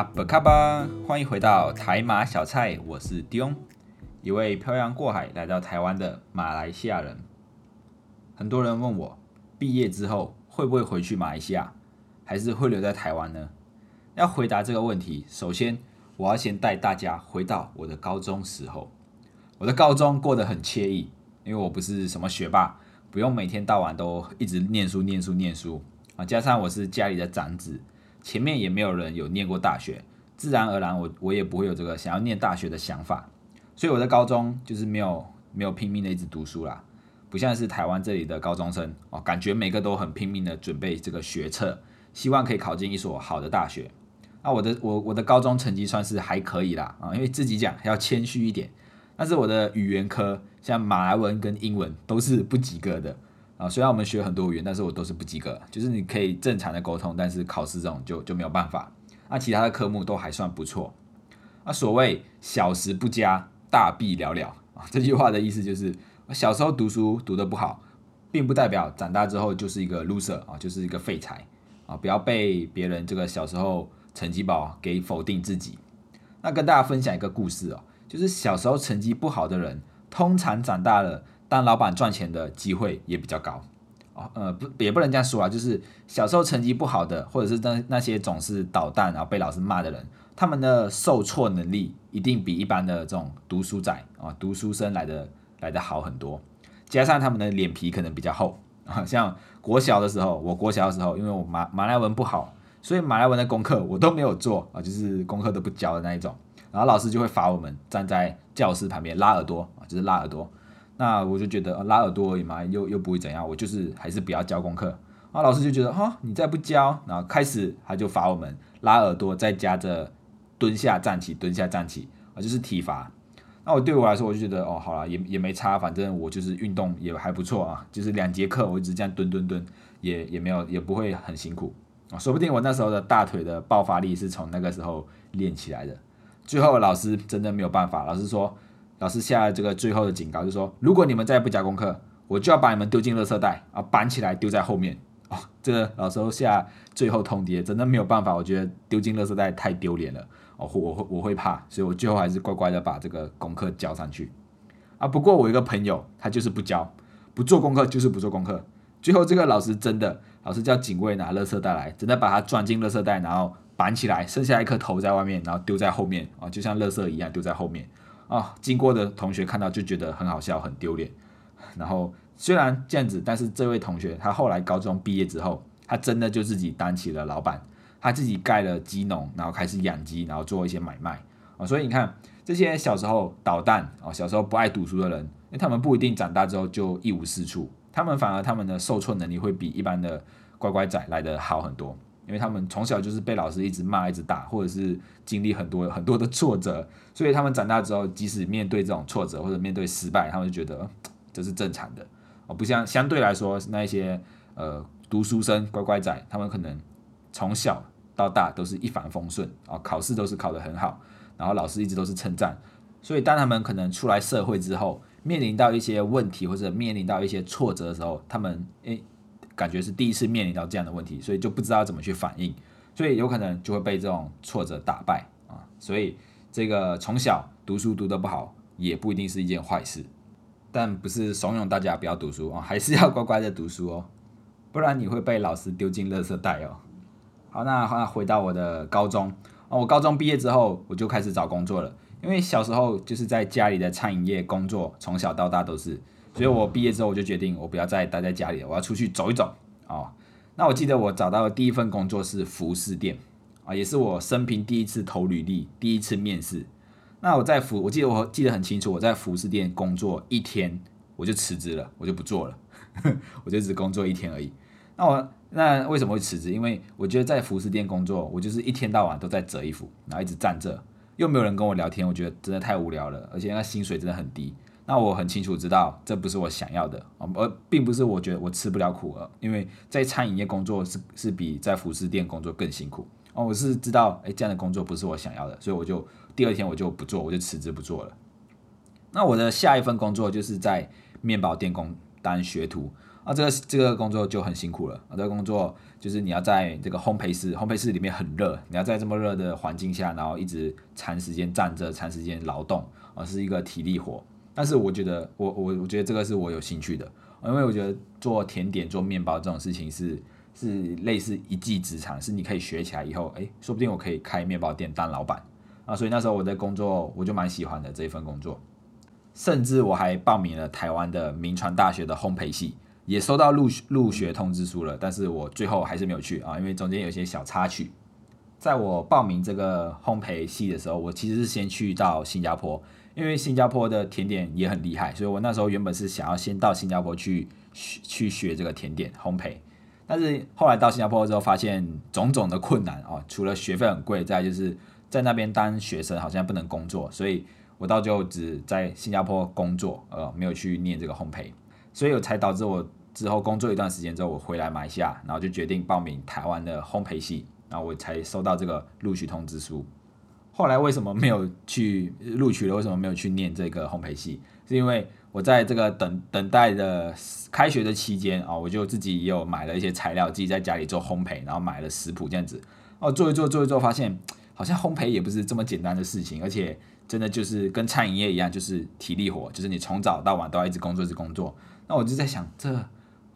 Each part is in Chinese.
阿布卡巴，欢迎回到台马小菜，我是 Dion，一位漂洋过海来到台湾的马来西亚人。很多人问我，毕业之后会不会回去马来西亚，还是会留在台湾呢？要回答这个问题，首先我要先带大家回到我的高中时候。我的高中过得很惬意，因为我不是什么学霸，不用每天到晚都一直念书、念书、念书啊。加上我是家里的长子，前面也没有人有念过大学，自然而然我我也不会有这个想要念大学的想法。所以我在高中就是没有没有拼命的一直读书啦，不像是台湾这里的高中生哦，感觉每个都很拼命的准备这个学测，希望可以考进一所好的大学。那我的我我的高中成绩算是还可以啦啊，因为自己讲要谦虚一点。但是我的语言科，像马来文跟英文都是不及格的啊。虽然我们学很多语言，但是我都是不及格。就是你可以正常的沟通，但是考试这种就就没有办法。那其他的科目都还算不错。那所谓小时不佳，大必了了啊。这句话的意思就是，小时候读书读得不好，并不代表长大之后就是一个 loser 啊，就是一个废材啊。不要被别人这个小时候成绩不好给否定自己。那跟大家分享一个故事哦。就是小时候成绩不好的人，通常长大了当老板赚钱的机会也比较高哦。呃，不，也不能这样说啊。就是小时候成绩不好的，或者是那那些总是捣蛋然后被老师骂的人，他们的受挫能力一定比一般的这种读书仔啊、读书生来的来的好很多。加上他们的脸皮可能比较厚啊。像国小的时候，我国小的时候，因为我马马来文不好，所以马来文的功课我都没有做啊，就是功课都不交的那一种。然后老师就会罚我们站在教室旁边拉耳朵啊，就是拉耳朵。那我就觉得拉耳朵而已嘛，又又不会怎样，我就是还是不要交功课。啊老师就觉得哈，你再不交，然后开始他就罚我们拉耳朵，再加着蹲下站起，蹲下站起啊，就是体罚。那我对我来说，我就觉得哦，好了，也也没差，反正我就是运动也还不错啊，就是两节课我一直这样蹲蹲蹲，也也没有也不会很辛苦啊，说不定我那时候的大腿的爆发力是从那个时候练起来的。最后老师真的没有办法，老师说，老师下这个最后的警告，就说，如果你们再不交功课，我就要把你们丢进垃圾袋啊，绑起来丢在后面哦。这个老师下最后通牒，真的没有办法，我觉得丢进垃圾袋太丢脸了哦，我 会我会怕，所以我最后还是乖乖的把这个功课交上去啊。不过我一个朋友，他就是不交，不做功课就是不做功课。最后这个老师真的，老师叫警卫拿垃圾袋来，真的把他装进垃圾袋，然后。绑起来，剩下一颗头在外面，然后丢在后面啊，就像垃圾一样丢在后面啊。经过的同学看到就觉得很好笑，很丢脸。然后虽然这样子，但是这位同学他后来高中毕业之后，他真的就自己当起了老板，他自己盖了鸡农，然后开始养鸡，然后做一些买卖啊。所以你看这些小时候捣蛋啊，小时候不爱读书的人，因为他们不一定长大之后就一无是处，他们反而他们的受挫能力会比一般的乖乖仔来的好很多。因为他们从小就是被老师一直骂、一直打，或者是经历很多很多的挫折，所以他们长大之后，即使面对这种挫折或者面对失败，他们就觉得这是正常的哦。不像相对来说那些呃读书生乖乖仔，他们可能从小到大都是一帆风顺啊，考试都是考得很好，然后老师一直都是称赞，所以当他们可能出来社会之后，面临到一些问题或者面临到一些挫折的时候，他们诶。感觉是第一次面临到这样的问题，所以就不知道怎么去反应，所以有可能就会被这种挫折打败啊。所以这个从小读书读得不好，也不一定是一件坏事，但不是怂恿大家不要读书哦，还是要乖乖的读书哦，不然你会被老师丢进垃圾袋哦。好，那那回到我的高中哦，我高中毕业之后我就开始找工作了，因为小时候就是在家里的餐饮业工作，从小到大都是。所以我毕业之后，我就决定我不要再待在家里了，我要出去走一走哦。那我记得我找到的第一份工作是服饰店啊，也是我生平第一次投履历，第一次面试。那我在服，我记得我记得很清楚，我在服饰店工作一天，我就辞职了，我就不做了，我就只工作一天而已。那我那为什么会辞职？因为我觉得在服饰店工作，我就是一天到晚都在折衣服，然后一直站着，又没有人跟我聊天，我觉得真的太无聊了，而且那薪水真的很低。那我很清楚知道这不是我想要的而并不是我觉得我吃不了苦了，因为在餐饮业工作是是比在服饰店工作更辛苦哦。我是知道，哎，这样的工作不是我想要的，所以我就第二天我就不做，我就辞职不做了。那我的下一份工作就是在面包店工当学徒啊，这个这个工作就很辛苦了啊，这个工作就是你要在这个烘焙室，烘焙室里面很热，你要在这么热的环境下，然后一直长时间站着，长时间劳动啊，是一个体力活。但是我觉得，我我我觉得这个是我有兴趣的，因为我觉得做甜点、做面包这种事情是是类似一技之长，是你可以学起来以后，哎，说不定我可以开面包店当老板啊。所以那时候我的工作我就蛮喜欢的这一份工作，甚至我还报名了台湾的名传大学的烘焙系，也收到入入学通知书了，但是我最后还是没有去啊，因为中间有些小插曲。在我报名这个烘焙系的时候，我其实是先去到新加坡。因为新加坡的甜点也很厉害，所以我那时候原本是想要先到新加坡去学去学这个甜点烘焙，但是后来到新加坡之后，发现种种的困难哦，除了学费很贵，再就是在那边当学生好像不能工作，所以我到最后只在新加坡工作，呃，没有去念这个烘焙，所以我才导致我之后工作一段时间之后，我回来马来西亚，然后就决定报名台湾的烘焙系，然后我才收到这个录取通知书。后来为什么没有去录取了？为什么没有去念这个烘焙系？是因为我在这个等等待的开学的期间啊，我就自己也有买了一些材料，自己在家里做烘焙，然后买了食谱这样子哦，做一做做一做，发现好像烘焙也不是这么简单的事情，而且真的就是跟餐饮业一样，就是体力活，就是你从早到晚都要一直工作，一直工作。那我就在想这。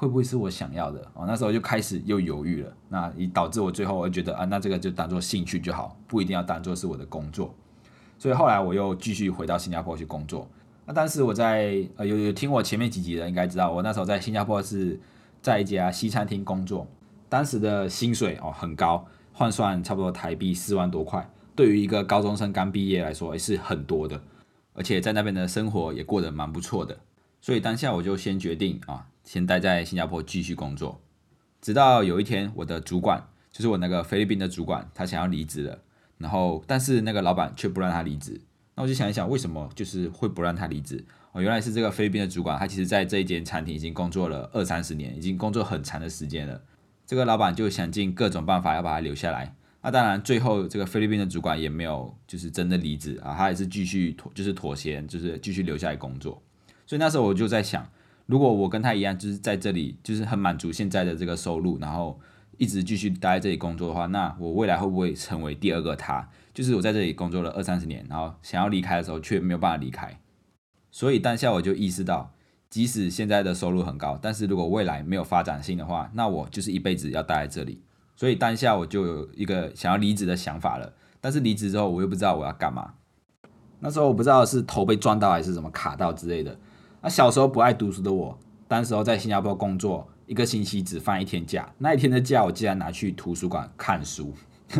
会不会是我想要的哦？那时候就开始又犹豫了，那以导致我最后我觉得啊，那这个就当做兴趣就好，不一定要当做是我的工作。所以后来我又继续回到新加坡去工作。那当时我在呃有有听我前面几集的应该知道，我那时候在新加坡是在一家西餐厅工作，当时的薪水哦很高，换算差不多台币四万多块，对于一个高中生刚毕业来说也是很多的，而且在那边的生活也过得蛮不错的。所以当下我就先决定啊。先待在新加坡继续工作，直到有一天，我的主管就是我那个菲律宾的主管，他想要离职了。然后，但是那个老板却不让他离职。那我就想一想，为什么就是会不让他离职？哦，原来是这个菲律宾的主管，他其实在这一间餐厅已经工作了二三十年，已经工作很长的时间了。这个老板就想尽各种办法要把他留下来。那当然，最后这个菲律宾的主管也没有就是真的离职啊，他还是继续妥就是妥协，就是继续留下来工作。所以那时候我就在想。如果我跟他一样，就是在这里，就是很满足现在的这个收入，然后一直继续待在这里工作的话，那我未来会不会成为第二个他？就是我在这里工作了二三十年，然后想要离开的时候却没有办法离开。所以当下我就意识到，即使现在的收入很高，但是如果未来没有发展性的话，那我就是一辈子要待在这里。所以当下我就有一个想要离职的想法了。但是离职之后，我又不知道我要干嘛。那时候我不知道是头被撞到还是什么卡到之类的。那小时候不爱读书的我，当时候在新加坡工作，一个星期只放一天假。那一天的假，我竟然拿去图书馆看书。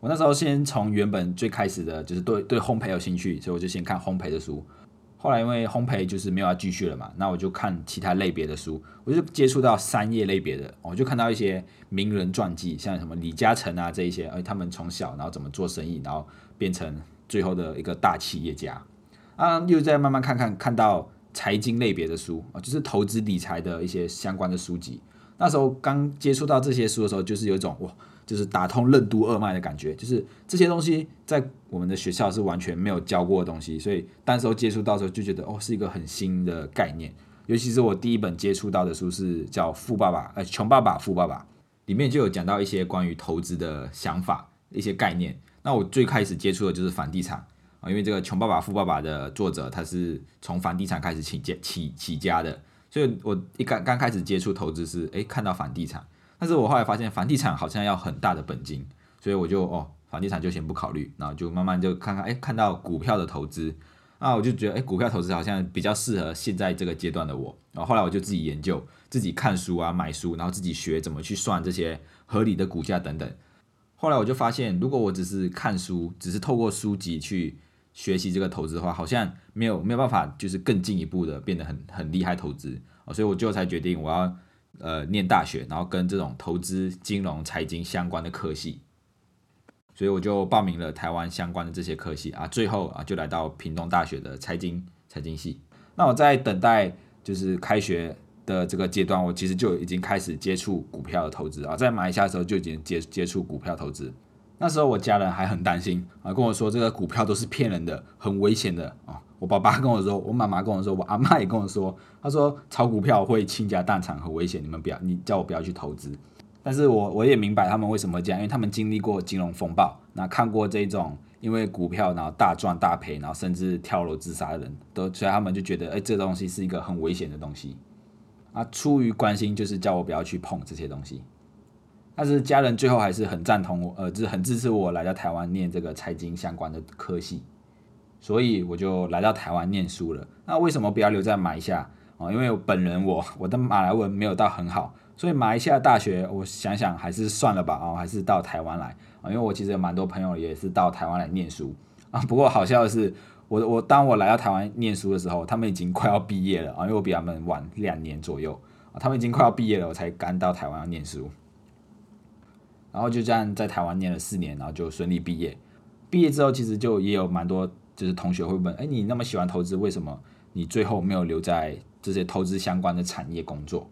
我那时候先从原本最开始的就是对对烘焙有兴趣，所以我就先看烘焙的书。后来因为烘焙就是没有要继续了嘛，那我就看其他类别的书。我就接触到商业类别的，我就看到一些名人传记，像什么李嘉诚啊这一些，而他们从小然后怎么做生意，然后变成最后的一个大企业家。啊，又在慢慢看看看到。财经类别的书啊，就是投资理财的一些相关的书籍。那时候刚接触到这些书的时候，就是有一种哇，就是打通任督二脉的感觉。就是这些东西在我们的学校是完全没有教过的东西，所以当时候接触到的时候就觉得哦，是一个很新的概念。尤其是我第一本接触到的书是叫《富爸爸》呃，《穷爸爸富爸爸》，里面就有讲到一些关于投资的想法、一些概念。那我最开始接触的就是房地产。因为这个《穷爸爸富爸爸》的作者，他是从房地产开始起家起起家的，所以我一刚刚开始接触投资是，诶看到房地产，但是我后来发现房地产好像要很大的本金，所以我就哦，房地产就先不考虑，然后就慢慢就看看，诶看到股票的投资，啊，我就觉得，诶股票投资好像比较适合现在这个阶段的我，然后后来我就自己研究，自己看书啊，买书，然后自己学怎么去算这些合理的股价等等，后来我就发现，如果我只是看书，只是透过书籍去。学习这个投资的话，好像没有没有办法，就是更进一步的变得很很厉害投资哦，所以我最后才决定我要呃念大学，然后跟这种投资、金融、财经相关的科系，所以我就报名了台湾相关的这些科系啊，最后啊就来到屏东大学的财经财经系。那我在等待就是开学的这个阶段，我其实就已经开始接触股票的投资啊，在马来西亚的时候就已经接接触股票投资。那时候我家人还很担心啊，跟我说这个股票都是骗人的，很危险的啊。我爸爸跟我说，我妈妈跟我说，我阿妈也跟我说，他说炒股票会倾家荡产，很危险，你们不要，你叫我不要去投资。但是我我也明白他们为什么这样，因为他们经历过金融风暴，那看过这种因为股票然后大赚大赔，然后甚至跳楼自杀的人，都所以他们就觉得，哎，这东西是一个很危险的东西。啊，出于关心，就是叫我不要去碰这些东西。但是家人最后还是很赞同我，呃，就是很支持我来到台湾念这个财经相关的科系，所以我就来到台湾念书了。那为什么不要留在马来西亚啊？因为本人我我的马来文没有到很好，所以马来西亚大学我想想还是算了吧啊，还是到台湾来啊。因为我其实有蛮多朋友也是到台湾来念书啊。不过好笑的是，我我当我来到台湾念书的时候，他们已经快要毕业了啊，因为我比他们晚两年左右啊，他们已经快要毕业了，我才刚到台湾要念书。然后就这样在台湾念了四年，然后就顺利毕业。毕业之后，其实就也有蛮多就是同学会问：哎，你那么喜欢投资，为什么你最后没有留在这些投资相关的产业工作？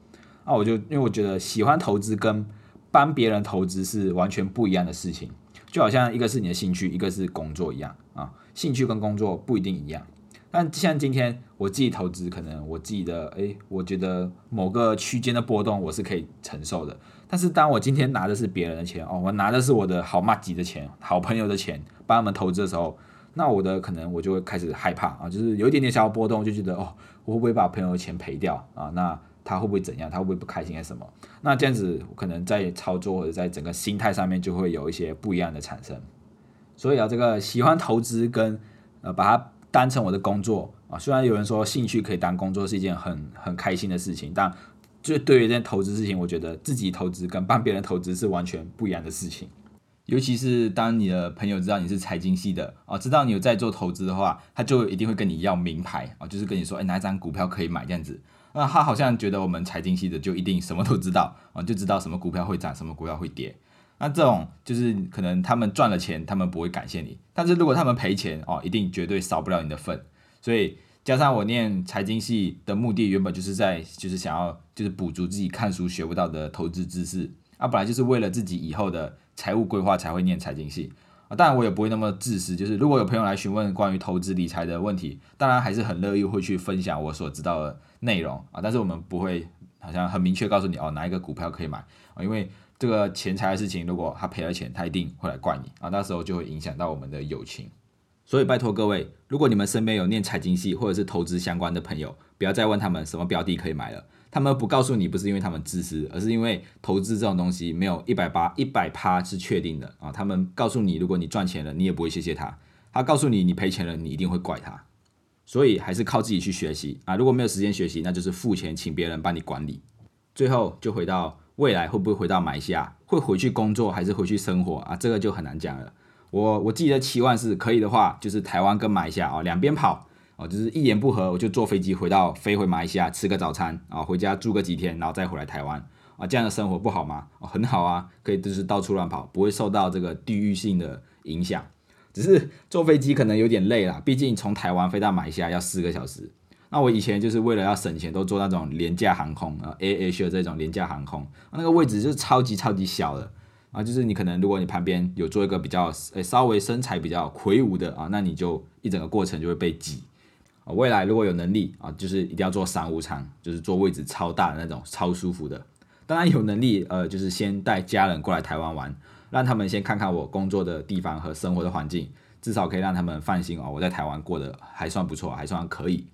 啊，我就因为我觉得喜欢投资跟帮别人投资是完全不一样的事情，就好像一个是你的兴趣，一个是工作一样啊。兴趣跟工作不一定一样。但像今天我自己投资，可能我自己的哎，我觉得某个区间的波动我是可以承受的。但是当我今天拿的是别人的钱哦，我拿的是我的好妈吉的钱、好朋友的钱，帮他们投资的时候，那我的可能我就会开始害怕啊，就是有一点点小波动，就觉得哦，我会不会把朋友的钱赔掉啊？那他会不会怎样？他会不会不开心还是什么？那这样子可能在操作或者在整个心态上面就会有一些不一样的产生。所以啊，这个喜欢投资跟呃把它当成我的工作啊，虽然有人说兴趣可以当工作是一件很很开心的事情，但就对于这件投资事情，我觉得自己投资跟帮别人投资是完全不一样的事情。尤其是当你的朋友知道你是财经系的哦，知道你有在做投资的话，他就一定会跟你要名牌啊，就是跟你说，哎，哪一张股票可以买这样子。那他好像觉得我们财经系的就一定什么都知道啊，就知道什么股票会涨，什么股票会跌。那这种就是可能他们赚了钱，他们不会感谢你；但是如果他们赔钱哦，一定绝对少不了你的份。所以。加上我念财经系的目的，原本就是在就是想要就是补足自己看书学不到的投资知识啊，本来就是为了自己以后的财务规划才会念财经系啊。当然我也不会那么自私，就是如果有朋友来询问关于投资理财的问题，当然还是很乐意会去分享我所知道的内容啊。但是我们不会好像很明确告诉你哦哪一个股票可以买啊，因为这个钱财的事情，如果他赔了钱，他一定会来怪你啊，那时候就会影响到我们的友情。所以拜托各位，如果你们身边有念财经系或者是投资相关的朋友，不要再问他们什么标的可以买了。他们不告诉你，不是因为他们自私，而是因为投资这种东西没有一百八一百趴是确定的啊。他们告诉你，如果你赚钱了，你也不会谢谢他；他告诉你，你赔钱了，你一定会怪他。所以还是靠自己去学习啊。如果没有时间学习，那就是付钱请别人帮你管理。最后就回到未来会不会回到马来西亚，会回去工作还是回去生活啊？这个就很难讲了。我我自己的期望是可以的话，就是台湾跟马来西亚啊两边跑哦，就是一言不合我就坐飞机回到飞回马来西亚吃个早餐啊，回家住个几天，然后再回来台湾啊，这样的生活不好吗？哦，很好啊，可以就是到处乱跑，不会受到这个地域性的影响。只是坐飞机可能有点累了，毕竟从台湾飞到马来西亚要四个小时。那我以前就是为了要省钱，都坐那种廉价航空啊，A H 这种廉价航空，那个位置就是超级超级小的。啊，就是你可能如果你旁边有做一个比较诶稍微身材比较魁梧的啊，那你就一整个过程就会被挤啊。未来如果有能力啊，就是一定要做商务舱，就是坐位置超大的那种超舒服的。当然有能力呃，就是先带家人过来台湾玩，让他们先看看我工作的地方和生活的环境，至少可以让他们放心哦，我在台湾过得还算不错，还算可以。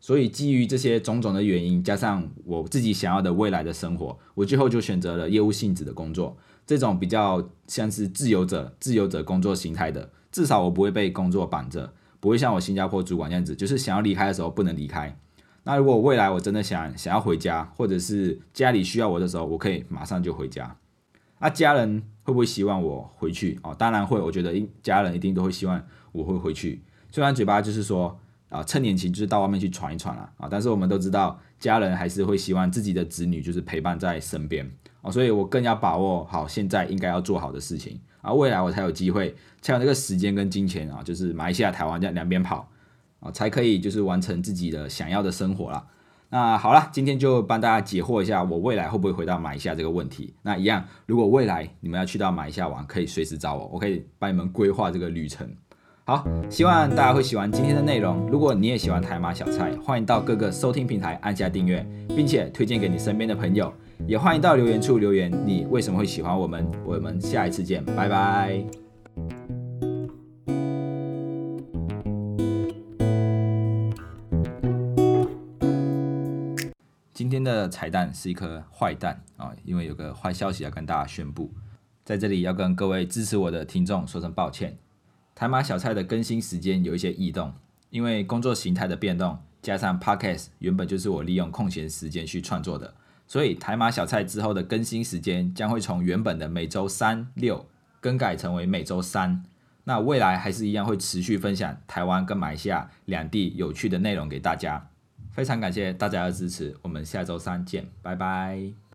所以基于这些种种的原因，加上我自己想要的未来的生活，我最后就选择了业务性质的工作。这种比较像是自由者、自由者工作形态的，至少我不会被工作绑着，不会像我新加坡主管这样子，就是想要离开的时候不能离开。那如果未来我真的想想要回家，或者是家里需要我的时候，我可以马上就回家。那家人会不会希望我回去？哦，当然会。我觉得一家人一定都会希望我会回去。虽然嘴巴就是说啊，趁年轻就是到外面去闯一闯啦啊，但是我们都知道，家人还是会希望自己的子女就是陪伴在身边。所以我更要把握好现在应该要做好的事情，啊，未来我才有机会，才有那个时间跟金钱啊，就是马来西亚、台湾这样两边跑，啊，才可以就是完成自己的想要的生活啦。那好了，今天就帮大家解惑一下，我未来会不会回到马来西亚这个问题。那一样，如果未来你们要去到马来西亚玩，可以随时找我，我可以帮你们规划这个旅程。好，希望大家会喜欢今天的内容。如果你也喜欢台马小菜，欢迎到各个收听平台按下订阅，并且推荐给你身边的朋友。也欢迎到留言处留言，你为什么会喜欢我们？我们下一次见，拜拜。今天的彩蛋是一颗坏蛋啊，因为有个坏消息要跟大家宣布，在这里要跟各位支持我的听众说声抱歉。台马小菜的更新时间有一些异动，因为工作形态的变动，加上 Podcast 原本就是我利用空闲时间去创作的。所以台马小菜之后的更新时间将会从原本的每周三六更改成为每周三。那未来还是一样会持续分享台湾跟马来西亚两地有趣的内容给大家。非常感谢大家的支持，我们下周三见，拜拜。